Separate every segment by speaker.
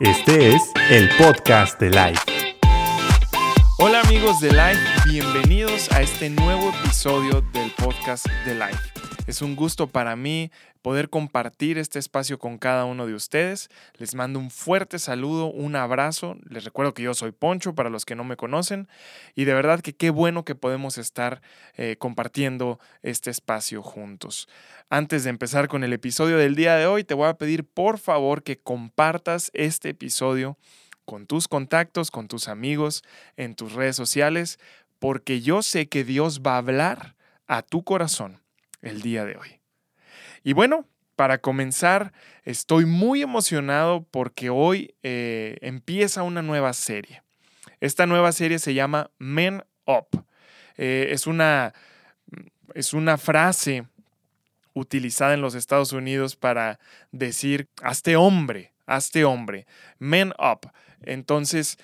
Speaker 1: Este es el podcast de Life.
Speaker 2: Hola amigos de Life, bienvenidos a este nuevo episodio del podcast de Life. Es un gusto para mí poder compartir este espacio con cada uno de ustedes. Les mando un fuerte saludo, un abrazo. Les recuerdo que yo soy Poncho para los que no me conocen y de verdad que qué bueno que podemos estar eh, compartiendo este espacio juntos. Antes de empezar con el episodio del día de hoy, te voy a pedir por favor que compartas este episodio con tus contactos, con tus amigos, en tus redes sociales, porque yo sé que Dios va a hablar a tu corazón el día de hoy. Y bueno, para comenzar, estoy muy emocionado porque hoy eh, empieza una nueva serie. Esta nueva serie se llama Men Up. Eh, es, una, es una frase utilizada en los Estados Unidos para decir, hazte hombre, hazte hombre, men up. Entonces,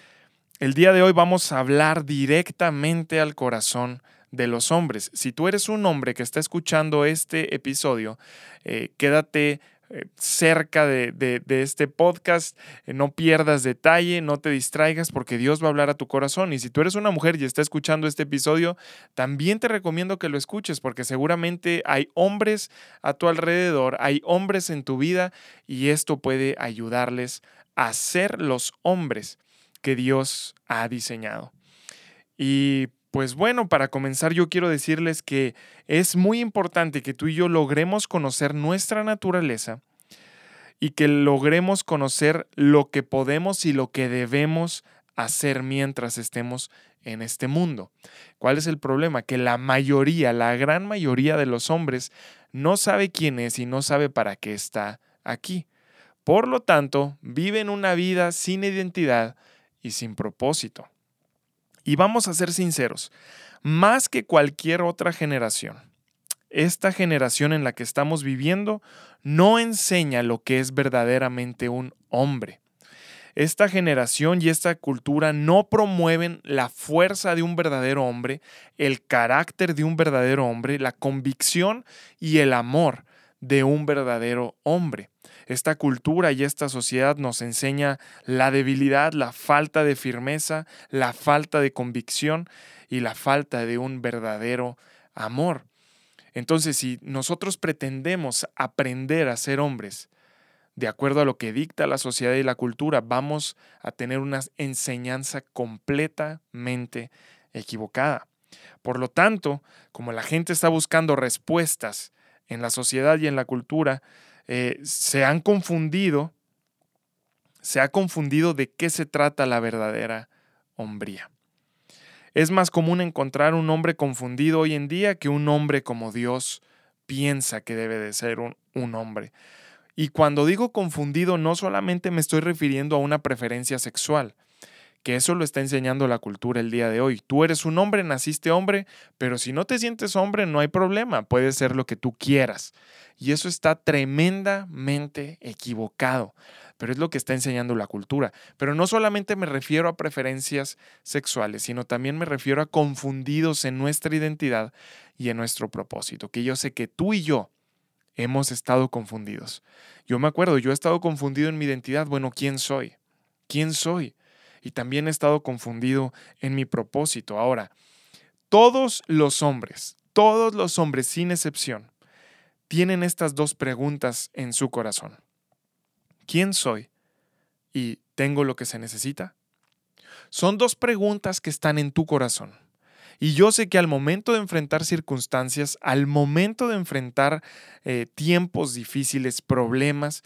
Speaker 2: el día de hoy vamos a hablar directamente al corazón de los hombres. Si tú eres un hombre que está escuchando este episodio, eh, quédate eh, cerca de, este podcast, eh, no pierdas detalle, no te distraigas porque Dios va a hablar a tu corazón. Y si tú eres una mujer y está escuchando este episodio, también te recomiendo que lo escuches porque seguramente hay hombres a tu alrededor, hay hombres en tu vida y esto puede ayudarles a ser los hombres que Dios ha diseñado. Y pues bueno, para comenzar yo quiero decirles que es muy importante que tú y yo logremos conocer nuestra naturaleza y que logremos conocer lo que podemos y lo que debemos hacer mientras estemos en este mundo. ¿Cuál es el problema? Que la mayoría, la gran mayoría de los hombres no sabe quién es y no sabe para qué está aquí. Por lo tanto, viven una vida sin identidad y sin propósito. Y vamos a ser sinceros, más que cualquier otra generación, esta generación en la que estamos viviendo no enseña lo que es verdaderamente un hombre. Esta generación y esta cultura no promueven la fuerza de un verdadero hombre, el carácter de un verdadero hombre, la convicción y el amor de un verdadero hombre. Esta cultura y esta sociedad nos enseña la debilidad, la falta de firmeza, la falta de convicción y la falta de un verdadero amor. Entonces, si nosotros pretendemos aprender a ser hombres, de acuerdo a lo que dicta la sociedad y la cultura, vamos a tener una enseñanza completamente equivocada. Por lo tanto, como la gente está buscando respuestas en la sociedad y en la cultura, eh, se han confundido, se ha confundido de qué se trata la verdadera hombría. Es más común encontrar un hombre confundido hoy en día que un hombre como Dios piensa que debe de ser un, un hombre. Y cuando digo confundido no solamente me estoy refiriendo a una preferencia sexual, que eso lo está enseñando la cultura el día de hoy. Tú eres un hombre, naciste hombre, pero si no te sientes hombre, no hay problema, puedes ser lo que tú quieras. Y eso está tremendamente equivocado, pero es lo que está enseñando la cultura. Pero no solamente me refiero a preferencias sexuales, sino también me refiero a confundidos en nuestra identidad y en nuestro propósito, que yo sé que tú y yo hemos estado confundidos. Yo me acuerdo, yo he estado confundido en mi identidad. Bueno, ¿quién soy? ¿Quién soy? Y también he estado confundido en mi propósito. Ahora, todos los hombres, todos los hombres sin excepción, tienen estas dos preguntas en su corazón. ¿Quién soy? ¿Y tengo lo que se necesita? Son dos preguntas que están en tu corazón. Y yo sé que al momento de enfrentar circunstancias, al momento de enfrentar eh, tiempos difíciles, problemas,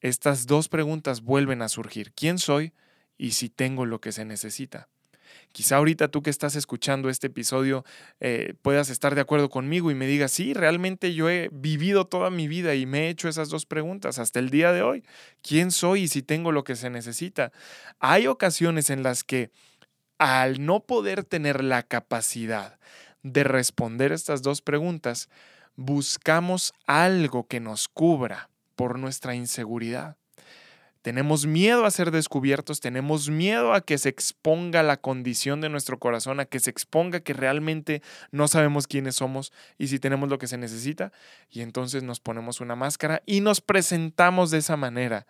Speaker 2: estas dos preguntas vuelven a surgir. ¿Quién soy? Y si tengo lo que se necesita. Quizá ahorita tú que estás escuchando este episodio eh, puedas estar de acuerdo conmigo y me digas, sí, realmente yo he vivido toda mi vida y me he hecho esas dos preguntas hasta el día de hoy. ¿Quién soy y si tengo lo que se necesita? Hay ocasiones en las que al no poder tener la capacidad de responder estas dos preguntas, buscamos algo que nos cubra por nuestra inseguridad. Tenemos miedo a ser descubiertos, tenemos miedo a que se exponga la condición de nuestro corazón, a que se exponga que realmente no sabemos quiénes somos y si tenemos lo que se necesita. Y entonces nos ponemos una máscara y nos presentamos de esa manera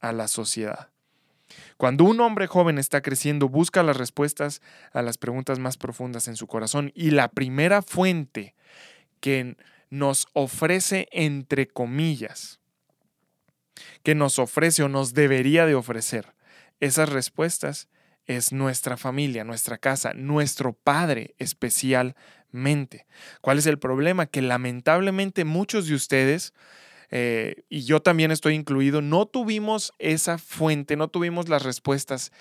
Speaker 2: a la sociedad. Cuando un hombre joven está creciendo, busca las respuestas a las preguntas más profundas en su corazón y la primera fuente que nos ofrece, entre comillas, que nos ofrece o nos debería de ofrecer esas respuestas es nuestra familia, nuestra casa, nuestro Padre especialmente. ¿Cuál es el problema? Que lamentablemente muchos de ustedes, eh, y yo también estoy incluido, no tuvimos esa fuente, no tuvimos las respuestas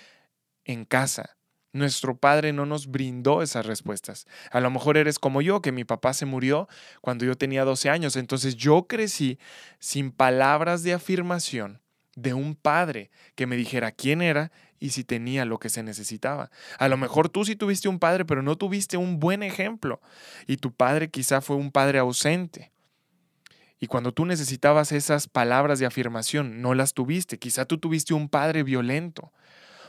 Speaker 2: en casa. Nuestro padre no nos brindó esas respuestas. A lo mejor eres como yo, que mi papá se murió cuando yo tenía 12 años. Entonces yo crecí sin palabras de afirmación de un padre que me dijera quién era y si tenía lo que se necesitaba. A lo mejor tú sí tuviste un padre, pero no tuviste un buen ejemplo. Y tu padre quizá fue un padre ausente. Y cuando tú necesitabas esas palabras de afirmación, no las tuviste. Quizá tú tuviste un padre violento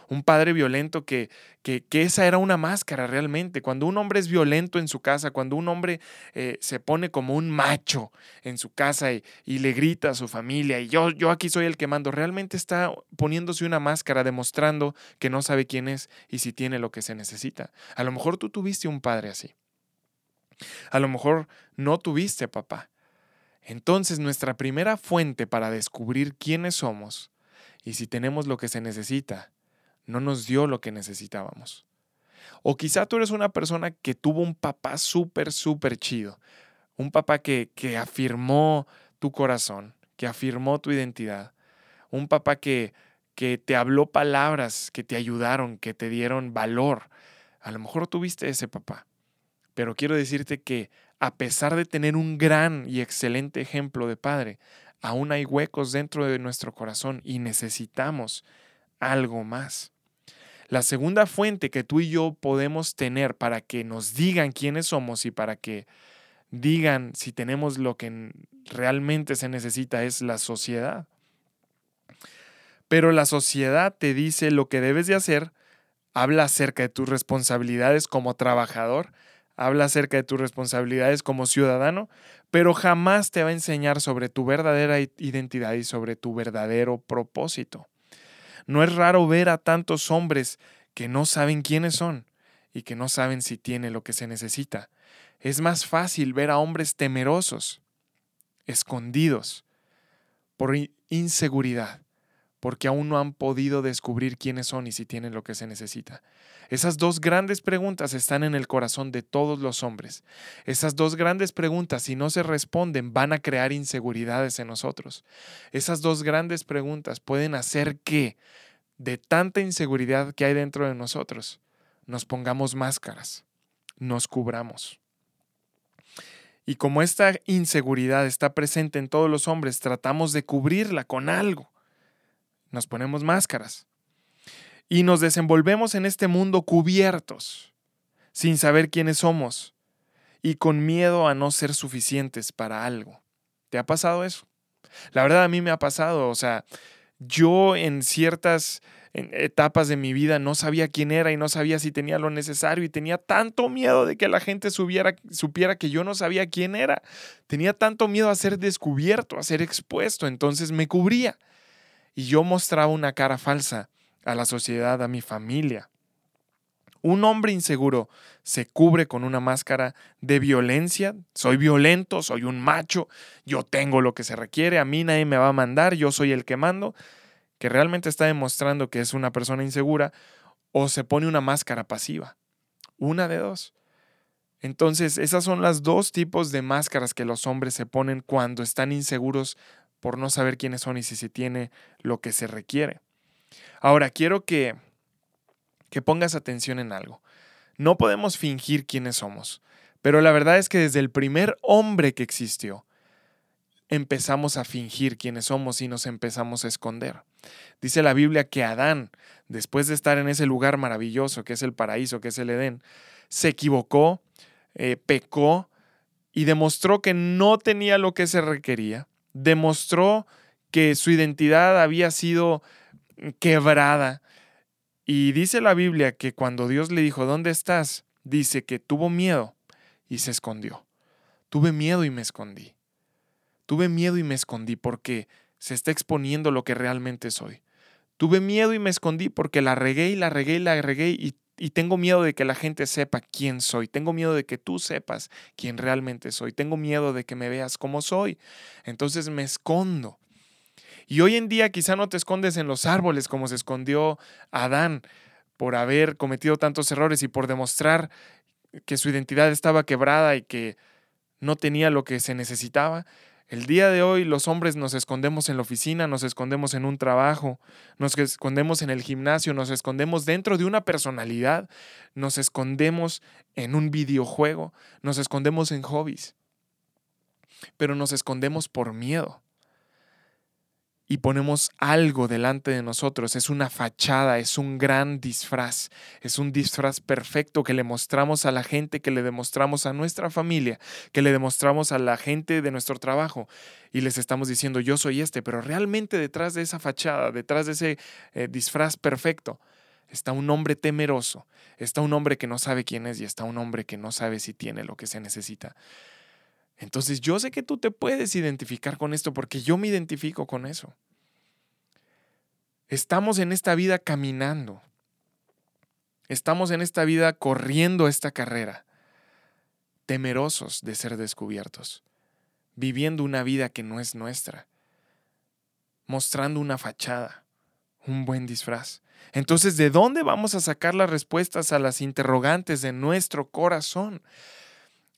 Speaker 2: un padre violento que, que, esa era una máscara realmente. Cuando un hombre es violento en su casa, cuando un hombre eh, se pone como un macho en su casa y, le grita a su familia y yo, yo aquí soy el que mando, realmente está poniéndose una máscara demostrando que no sabe quién es y si tiene lo que se necesita. A lo mejor tú tuviste un padre así. A lo mejor no tuviste papá. Entonces nuestra primera fuente para descubrir quiénes somos y si tenemos lo que se necesita no nos dio lo que necesitábamos. O quizá tú eres una persona que tuvo un papá súper, súper chido. Un papá que, que afirmó tu corazón, que afirmó tu identidad. Un papá que, que te habló palabras que te ayudaron, que te dieron valor. A lo mejor tuviste ese papá. Pero quiero decirte que a pesar de tener un gran y excelente ejemplo de padre, aún hay huecos dentro de nuestro corazón y necesitamos algo más. La segunda fuente que tú y yo podemos tener para que nos digan quiénes somos y para que digan si tenemos lo que realmente se necesita es la sociedad. Pero la sociedad te dice lo que debes de hacer, habla acerca de tus responsabilidades como trabajador, habla acerca de tus responsabilidades como ciudadano, pero jamás te va a enseñar sobre tu verdadera identidad y sobre tu verdadero propósito. No es raro ver a tantos hombres que no saben quiénes son y que no saben si tiene lo que se necesita. Es más fácil ver a hombres temerosos, escondidos, por inseguridad, porque aún no han podido descubrir quiénes son y si tienen lo que se necesita. Esas dos grandes preguntas están en el corazón de todos los hombres. Esas dos grandes preguntas, si no se responden, van a crear inseguridades en nosotros. Esas dos grandes preguntas pueden hacer que, de tanta inseguridad que hay dentro de nosotros, nos pongamos máscaras, nos cubramos. Y como esta inseguridad está presente en todos los hombres, tratamos de cubrirla con algo nos ponemos máscaras y nos desenvolvemos en este mundo cubiertos, sin saber quiénes somos y con miedo a no ser suficientes para algo. ¿Te ha pasado eso? La verdad a mí me ha pasado, o sea, yo en ciertas etapas de mi vida no sabía quién era y no sabía si tenía lo necesario y tenía tanto miedo de que la gente supiera que yo no sabía quién era. Tenía tanto miedo a ser descubierto, a ser expuesto, entonces me cubría y yo mostraba una cara falsa a la sociedad, a mi familia. Un hombre inseguro se cubre con una máscara de violencia. Soy violento, soy un macho, yo tengo lo que se requiere, a mí nadie me va a mandar, yo soy el que mando, que realmente está demostrando que es una persona insegura, o se pone una máscara pasiva. Una de dos. Entonces, esas son las dos tipos de máscaras que los hombres se ponen cuando están inseguros por no saber quiénes son y si se tiene lo que se requiere. Ahora, quiero que, que pongas atención en algo. No podemos fingir quiénes somos, pero la verdad es que desde el primer hombre que existió, empezamos a fingir quiénes somos y nos empezamos a esconder. Dice la Biblia que Adán, después de estar en ese lugar maravilloso que es el paraíso, que es el Edén, se equivocó, eh, pecó y demostró que no tenía lo que se requería demostró que su identidad había sido quebrada. Y dice la Biblia que cuando Dios le dijo, ¿dónde estás? Dice que tuvo miedo y se escondió. Tuve miedo y me escondí. Tuve miedo y me escondí porque se está exponiendo lo que realmente soy. Tuve miedo y me escondí porque la regué y la regué y la regué y, y tengo miedo de que la gente sepa quién soy. Tengo miedo de que tú sepas quién realmente soy. Tengo miedo de que me veas como soy. Entonces me escondo. Y hoy en día quizá no te escondes en los árboles como se escondió Adán por haber cometido tantos errores y por demostrar que su identidad estaba quebrada y que no tenía lo que se necesitaba. El día de hoy los hombres nos escondemos en la oficina, nos escondemos en un trabajo, nos escondemos en el gimnasio, nos escondemos dentro de una personalidad, nos escondemos en un videojuego, nos escondemos en hobbies, pero nos escondemos por miedo y ponemos algo delante de nosotros. Es una fachada, es un gran disfraz, es un disfraz perfecto que le mostramos a la gente, que le demostramos a nuestra familia, que le demostramos a la gente de nuestro trabajo y les estamos diciendo yo soy este, pero realmente detrás de esa fachada, detrás de ese eh, disfraz perfecto, está un hombre temeroso, está un hombre que no sabe quién es y está un hombre que no sabe si tiene lo que se necesita. Entonces yo sé que tú te puedes identificar con esto porque yo me identifico con eso. Estamos en esta vida caminando. Estamos en esta vida corriendo esta carrera, temerosos de ser descubiertos, viviendo una vida que no es nuestra, mostrando una fachada, un buen disfraz. Entonces, ¿de dónde vamos a sacar las respuestas a las interrogantes de nuestro corazón?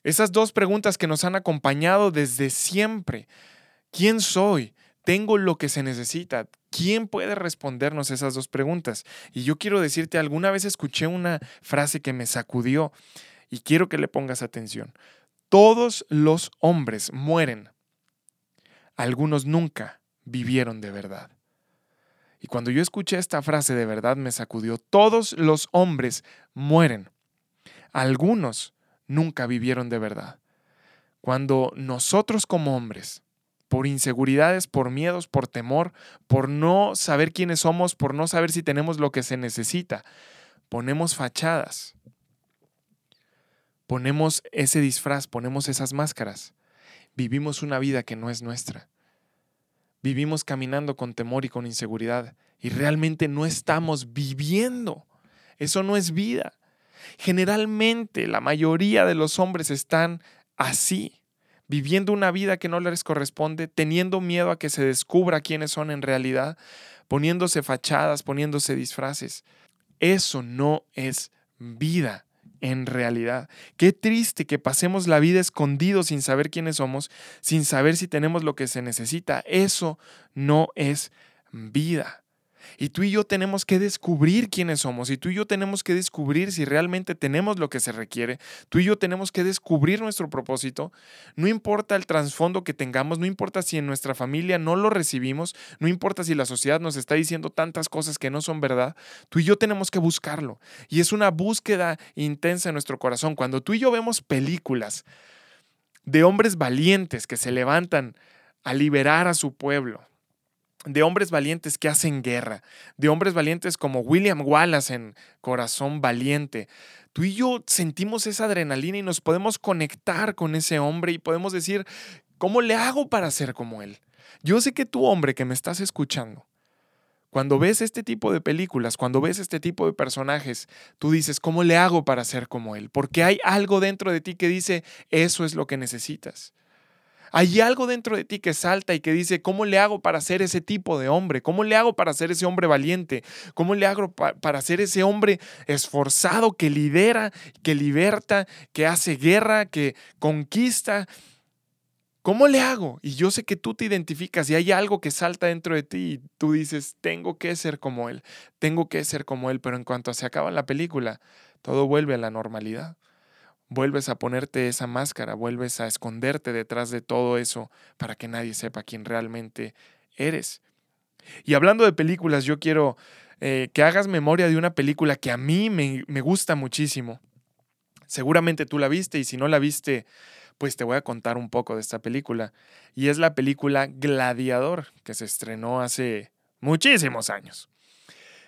Speaker 2: Esas dos preguntas que nos han acompañado desde siempre. ¿Quién soy? ¿Tengo lo que se necesita? ¿Quién puede respondernos esas dos preguntas? Y yo quiero decirte, alguna vez escuché una frase que me sacudió y quiero que le pongas atención. Todos los hombres mueren. Algunos nunca vivieron de verdad. Y cuando yo escuché esta frase de verdad me sacudió. Todos los hombres mueren. Algunos nunca vivieron de verdad. Cuando nosotros como hombres, por inseguridades, por miedos, por temor, por no saber quiénes somos, por no saber si tenemos lo que se necesita, ponemos fachadas, ponemos ese disfraz, ponemos esas máscaras, vivimos una vida que no es nuestra. Vivimos caminando con temor y con inseguridad y realmente no estamos viviendo. Eso no es vida. Generalmente la mayoría de los hombres están así, viviendo una vida que no les corresponde, teniendo miedo a que se descubra quiénes son en realidad, poniéndose fachadas, poniéndose disfraces. Eso no es vida en realidad. Qué triste que pasemos la vida escondidos sin saber quiénes somos, sin saber si tenemos lo que se necesita. Eso no es vida. Y tú y yo tenemos que descubrir quiénes somos. Y tú y yo tenemos que descubrir si realmente tenemos lo que se requiere. Tú y yo tenemos que descubrir nuestro propósito. No importa el trasfondo que tengamos, no importa si en nuestra familia no lo recibimos, no importa si la sociedad nos está diciendo tantas cosas que no son verdad. Tú y yo tenemos que buscarlo. Y es una búsqueda intensa en nuestro corazón. Cuando tú y yo vemos películas de hombres valientes que se levantan a liberar a su pueblo, de hombres valientes que hacen guerra, de hombres valientes como William Wallace en Corazón Valiente. Tú y yo sentimos esa adrenalina y nos podemos conectar con ese hombre y podemos decir, ¿cómo le hago para ser como él? Yo sé que tú, hombre, que me estás escuchando, cuando ves este tipo de películas, cuando ves este tipo de personajes, tú dices, ¿cómo le hago para ser como él? Porque hay algo dentro de ti que dice, eso es lo que necesitas. Hay algo dentro de ti que salta y que dice, ¿cómo le hago para ser ese tipo de hombre? ¿Cómo le hago para ser ese hombre valiente? ¿Cómo le hago para ser ese hombre esforzado que lidera, que liberta, que hace guerra, que conquista? ¿Cómo le hago? Y yo sé que tú te identificas y hay algo que salta dentro de ti y tú dices, tengo que ser como él, tengo que ser como él, pero en cuanto se acaba la película, todo vuelve a la normalidad vuelves a ponerte esa máscara, vuelves a esconderte detrás de todo eso para que nadie sepa quién realmente eres. Y hablando de películas, yo quiero eh, que hagas memoria de una película que a mí me, me gusta muchísimo. Seguramente tú la viste y si no la viste, pues te voy a contar un poco de esta película. Y es la película Gladiador, que se estrenó hace muchísimos años.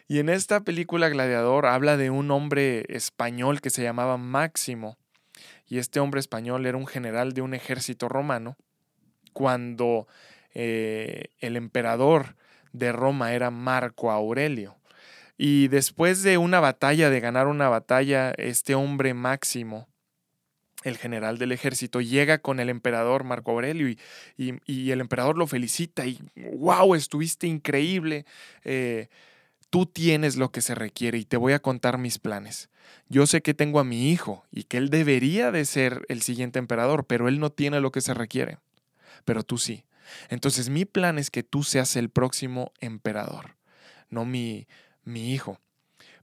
Speaker 2: Y en esta película Gladiador habla de un hombre español que se llamaba Máximo, y este hombre español era un general de un ejército romano, cuando eh, el emperador de Roma era Marco Aurelio. Y después de una batalla, de ganar una batalla, este hombre máximo, el general del ejército, llega con el emperador Marco Aurelio y, el emperador lo felicita y, wow, estuviste increíble. Eh, tú tienes lo que se requiere y te voy a contar mis planes. Yo sé que tengo a mi hijo y que él debería de ser el siguiente emperador, pero él no tiene lo que se requiere. Pero tú sí. Entonces mi plan es que tú seas el próximo emperador, no mi, mi hijo.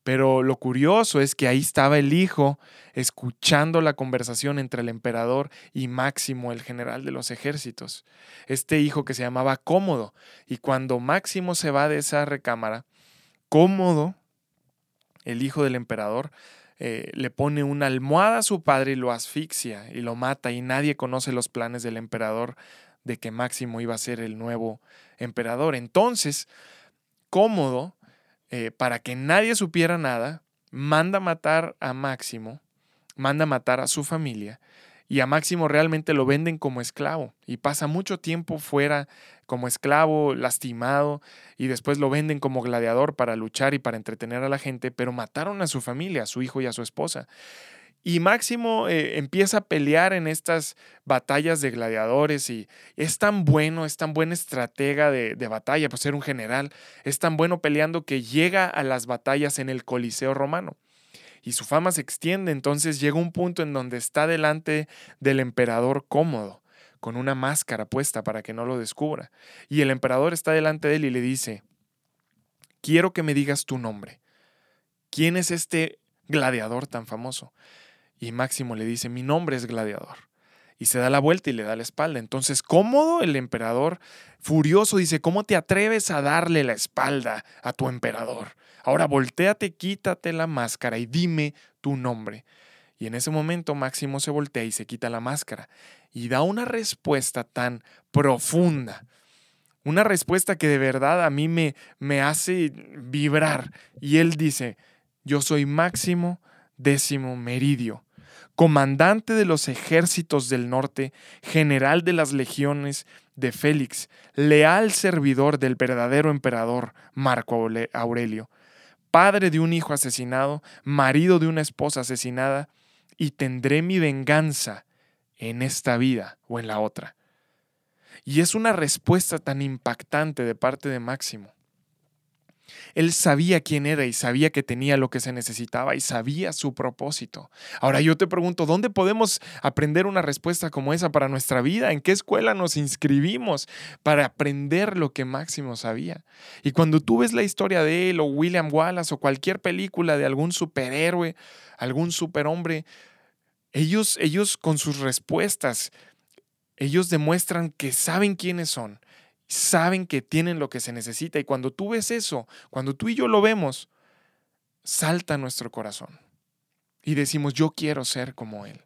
Speaker 2: Pero lo curioso es que ahí estaba el hijo escuchando la conversación entre el emperador y Máximo, el general de los ejércitos. Este hijo que se llamaba Cómodo. Y cuando Máximo se va de esa recámara, Cómodo, el hijo del emperador, eh, le pone una almohada a su padre y lo asfixia y lo mata y nadie conoce los planes del emperador de que Máximo iba a ser el nuevo emperador. Entonces, Cómodo eh, para que nadie supiera nada, manda matar a Máximo, manda matar a su familia y a Máximo realmente lo venden como esclavo y pasa mucho tiempo fuera como esclavo, lastimado y después lo venden como gladiador para luchar y para entretener a la gente, pero mataron a su familia, a su hijo y a su esposa. Y Máximo eh, empieza a pelear en estas batallas de gladiadores y es tan bueno, es tan buena estratega de, de, batalla, pues ser un general, es tan bueno peleando que llega a las batallas en el Coliseo romano. Y su fama se extiende, entonces llega un punto en donde está delante del emperador cómodo, con una máscara puesta para que no lo descubra. Y el emperador está delante de él y le dice, quiero que me digas tu nombre. ¿Quién es este gladiador tan famoso? Y Máximo le dice, mi nombre es gladiador. Y se da la vuelta y le da la espalda. Entonces, cómodo el emperador, furioso, dice, ¿cómo te atreves a darle la espalda a tu emperador? Ahora volteate, quítate la máscara y dime tu nombre. Y en ese momento Máximo se voltea y se quita la máscara y da una respuesta tan profunda. Una respuesta que de verdad a mí me, me hace vibrar. Y él dice, yo soy Máximo décimo Meridio, comandante de los ejércitos del norte, general de las legiones de Félix, leal servidor del verdadero emperador Marco Aurelio, padre de un hijo asesinado, marido de una esposa asesinada, y tendré mi venganza en esta vida o en la otra. Y es una respuesta tan impactante de parte de Máximo. Él sabía quién era y sabía que tenía lo que se necesitaba y sabía su propósito. Ahora yo te pregunto, ¿dónde podemos aprender una respuesta como esa para nuestra vida? ¿En qué escuela nos inscribimos para aprender lo que Máximo sabía? Y cuando tú ves la historia de él o William Wallace o cualquier película de algún superhéroe, algún superhombre, ellos, ellos con sus respuestas, ellos demuestran que saben quiénes son saben que tienen lo que se necesita. Y cuando tú ves eso, cuando tú y yo lo vemos, salta nuestro corazón. Y decimos, yo quiero ser como Él.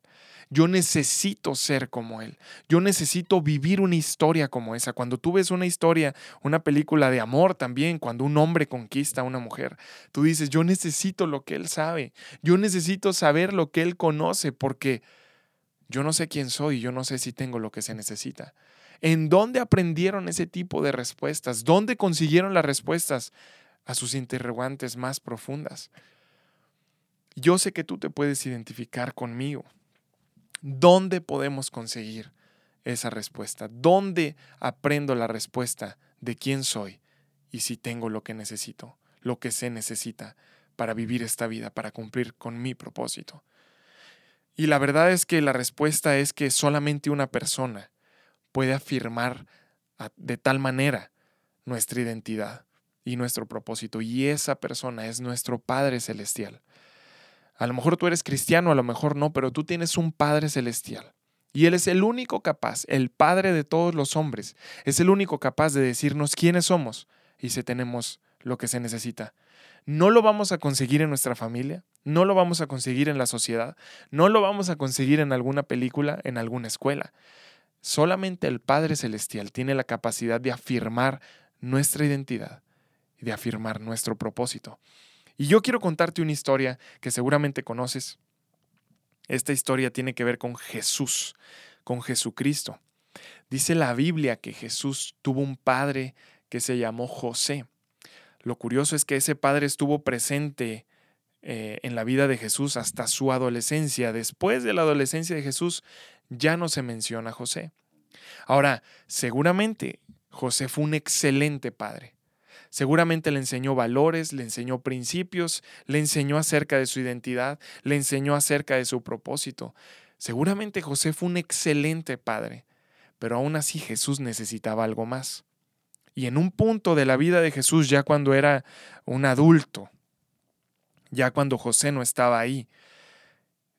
Speaker 2: Yo necesito ser como Él. Yo necesito vivir una historia como esa. Cuando tú ves una historia, una película de amor también, cuando un hombre conquista a una mujer, tú dices, yo necesito lo que Él sabe. Yo necesito saber lo que Él conoce porque yo no sé quién soy, yo no sé si tengo lo que se necesita. ¿En dónde aprendieron ese tipo de respuestas? ¿Dónde consiguieron las respuestas a sus interrogantes más profundas? Yo sé que tú te puedes identificar conmigo. ¿Dónde podemos conseguir esa respuesta? ¿Dónde aprendo la respuesta de quién soy y si tengo lo que necesito, lo que se necesita para vivir esta vida, para cumplir con mi propósito? Y la verdad es que la respuesta es que solamente una persona puede afirmar de tal manera nuestra identidad y nuestro propósito. Y esa persona es nuestro Padre Celestial. A lo mejor tú eres cristiano, a lo mejor no, pero tú tienes un Padre Celestial. Y Él es el único capaz, el Padre de todos los hombres, es el único capaz de decirnos quiénes somos y si tenemos lo que se necesita. No lo vamos a conseguir en nuestra familia, no lo vamos a conseguir en la sociedad, no lo vamos a conseguir en alguna película, en alguna escuela. Solamente el Padre Celestial tiene la capacidad de afirmar nuestra identidad y de afirmar nuestro propósito. Y yo quiero contarte una historia que seguramente conoces. Esta historia tiene que ver con Jesús, con Jesucristo. Dice la Biblia que Jesús tuvo un padre que se llamó José. Lo curioso es que ese padre estuvo presente eh, en la vida de Jesús hasta su adolescencia. Después de la adolescencia de Jesús ya no se menciona a José. Ahora, seguramente José fue un excelente padre. Seguramente le enseñó valores, le enseñó principios, le enseñó acerca de su identidad, le enseñó acerca de su propósito. Seguramente José fue un excelente padre, pero aún así Jesús necesitaba algo más. Y en un punto de la vida de Jesús, ya cuando era un adulto, ya cuando José no estaba ahí,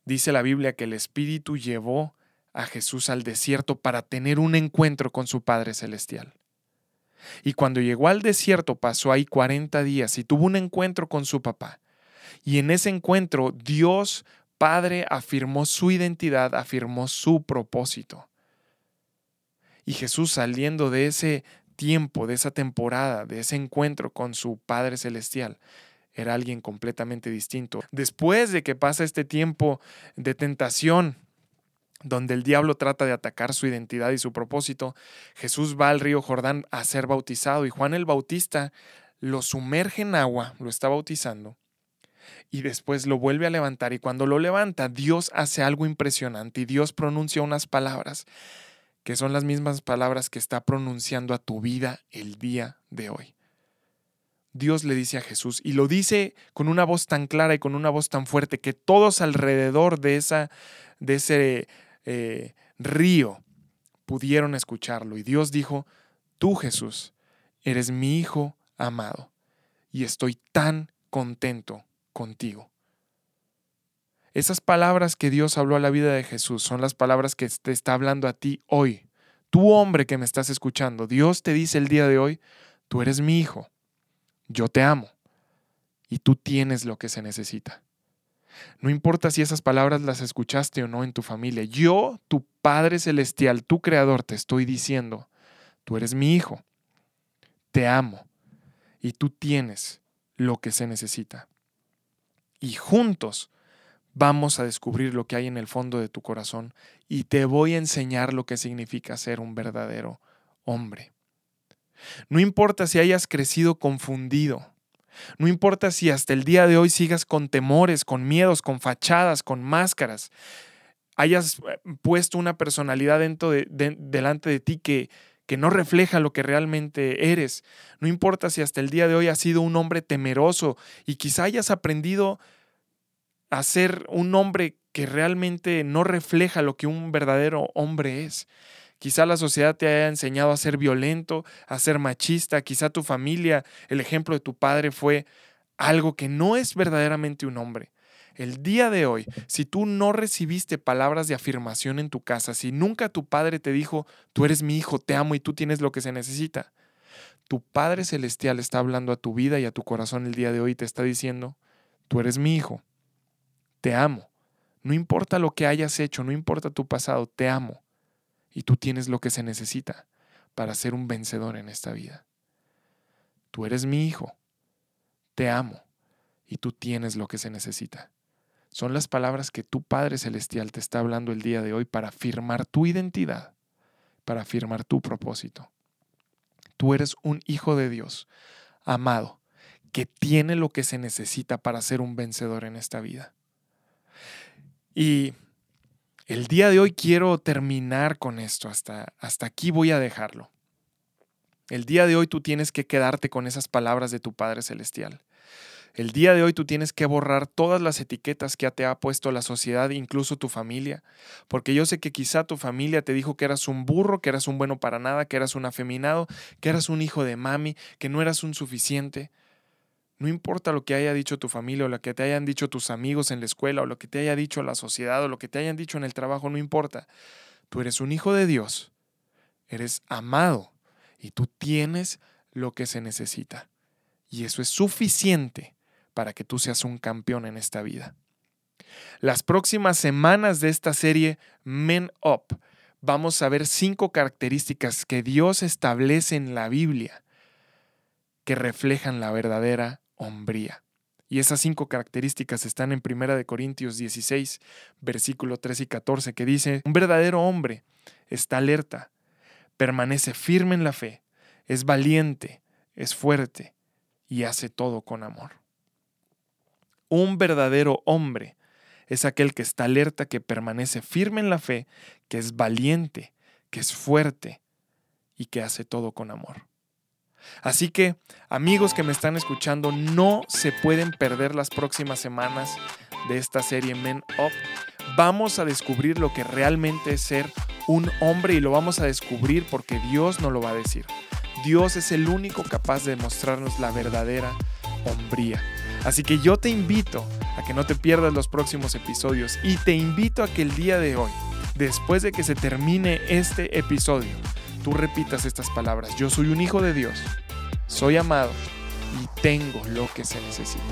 Speaker 2: dice la Biblia que el Espíritu llevó a Jesús al desierto para tener un encuentro con su Padre Celestial. Y cuando llegó al desierto pasó ahí 40 días y tuvo un encuentro con su papá. Y en ese encuentro Dios Padre afirmó su identidad, afirmó su propósito. Y Jesús saliendo de ese tiempo, de esa temporada, de ese encuentro con su Padre Celestial, era alguien completamente distinto. Después de que pasa este tiempo de tentación, donde el diablo trata de atacar su identidad y su propósito, Jesús va al río Jordán a ser bautizado y Juan el Bautista lo sumerge en agua, lo está bautizando, y después lo vuelve a levantar y cuando lo levanta, Dios hace algo impresionante y Dios pronuncia unas palabras que son las mismas palabras que está pronunciando a tu vida el día de hoy. Dios le dice a Jesús y lo dice con una voz tan clara y con una voz tan fuerte que todos alrededor de, esa, de ese eh, río pudieron escucharlo. Y Dios dijo, tú Jesús, eres mi Hijo amado, y estoy tan contento contigo. Esas palabras que Dios habló a la vida de Jesús son las palabras que te está hablando a ti hoy. Tú hombre que me estás escuchando, Dios te dice el día de hoy, tú eres mi hijo, yo te amo y tú tienes lo que se necesita. No importa si esas palabras las escuchaste o no en tu familia. Yo, tu Padre Celestial, tu Creador, te estoy diciendo, tú eres mi hijo, te amo y tú tienes lo que se necesita. Y juntos vamos a descubrir lo que hay en el fondo de tu corazón y te voy a enseñar lo que significa ser un verdadero hombre. No importa si hayas crecido confundido, no importa si hasta el día de hoy sigas con temores, con miedos, con fachadas, con máscaras, hayas eh, puesto una personalidad dentro de, delante de ti que, que no refleja lo que realmente eres. No importa si hasta el día de hoy has sido un hombre temeroso y quizá hayas aprendido a ser un hombre que realmente no refleja lo que un verdadero hombre es. Quizá la sociedad te haya enseñado a ser violento, a ser machista, quizá tu familia, el ejemplo de tu padre fue algo que no es verdaderamente un hombre. El día de hoy, si tú no recibiste palabras de afirmación en tu casa, si nunca tu padre te dijo, tú eres mi hijo, te amo y tú tienes lo que se necesita, tu Padre Celestial está hablando a tu vida y a tu corazón el día de hoy y te está diciendo, tú eres mi hijo, te amo. No importa lo que hayas hecho, no importa tu pasado, te amo y tú tienes lo que se necesita para ser un vencedor en esta vida. Tú eres mi hijo, te amo y tú tienes lo que se necesita. Son las palabras que tu Padre Celestial te está hablando el día de hoy para afirmar tu identidad, para afirmar tu propósito. Tú eres un hijo de Dios, amado, que tiene lo que se necesita para ser un vencedor en esta vida. Y el día de hoy quiero terminar con esto, hasta, hasta aquí voy a dejarlo. El día de hoy tú tienes que quedarte con esas palabras de tu Padre Celestial. El día de hoy tú tienes que borrar todas las etiquetas que te ha puesto la sociedad, incluso tu familia, porque yo sé que quizá tu familia te dijo que eras un burro, que eras un bueno para nada, que eras un afeminado, que eras un hijo de mami, que no eras un suficiente. No importa lo que haya dicho tu familia o lo que te hayan dicho tus amigos en la escuela o lo que te haya dicho la sociedad o lo que te hayan dicho en el trabajo, no importa. Tú eres un hijo de Dios, eres amado y tú tienes lo que se necesita. Y eso es suficiente para que tú seas un campeón en esta vida. Las próximas semanas de esta serie Men Up vamos a ver cinco características que Dios establece en la Biblia que reflejan la verdadera Y esas cinco características están en 1 Corintios 16, versículo 3 y 14, que dice, un verdadero hombre está alerta, permanece firme en la fe, es valiente, es fuerte y hace todo con amor. Un verdadero hombre es aquel que está alerta, que permanece firme en la fe, que es valiente, que es fuerte y que hace todo con amor. Así que, amigos que me están escuchando, no se pueden perder las próximas semanas de esta serie Men Up. Vamos a descubrir lo que realmente es ser un hombre y lo vamos a descubrir porque Dios nos lo va a decir. Dios es el único capaz de mostrarnos la verdadera hombría. Así que yo te invito a que no te pierdas los próximos episodios y te invito a que el día de hoy, después de que se termine este episodio, repitas estas palabras. Yo soy un hijo de Dios, soy amado y tengo lo que se necesita.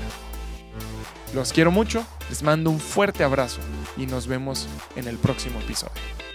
Speaker 2: Los quiero mucho, les mando un fuerte abrazo y nos vemos en el próximo episodio.